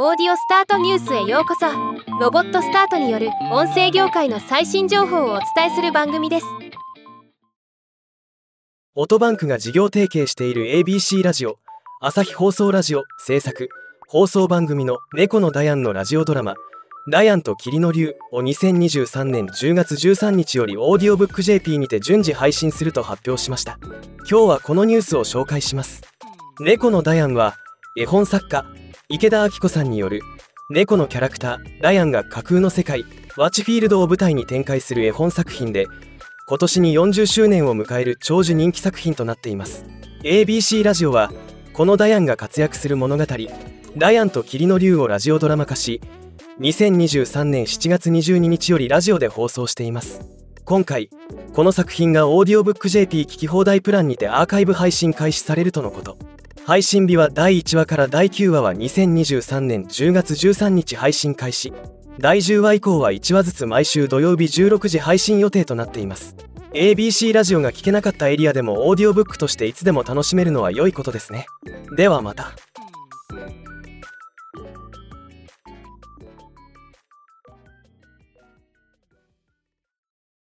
オーディオスタートニュースへようこそ。ロボットスタートによる音声業界の最新情報をお伝えする番組です。オトバンクが事業提携している ABC ラジオ。朝日放送ラジオ。制作。放送番組の「猫のダヤン」のラジオドラマ「ダヤンと霧の竜」を2023年10月13日よりオーディオブック JP にて順次配信すると発表しました。今日はこのニュースを紹介します。猫のダヤンは絵本作家。池田明子さんによる猫のキャラクターダヤンが架空の世界ワチフィールドを舞台に展開する絵本作品で今年に40周年を迎える長寿人気作品となっています。ABC ラジオはこのダヤンが活躍する物語ダヤンと霧の竜をラジオドラマ化し2023年7月22日よりラジオで放送しています。今回この作品がオーディオブック JP 聞き放題プランにてアーカイブ配信開始されるとのこと。配信日は第1話から第9話は2023年10月13日配信開始。第10話以降は1話ずつ毎週土曜日16時配信予定となっています。ABC ラジオが聞けなかったエリアでもオーディオブックとしていつでも楽しめるのは良いことですね。ではまた。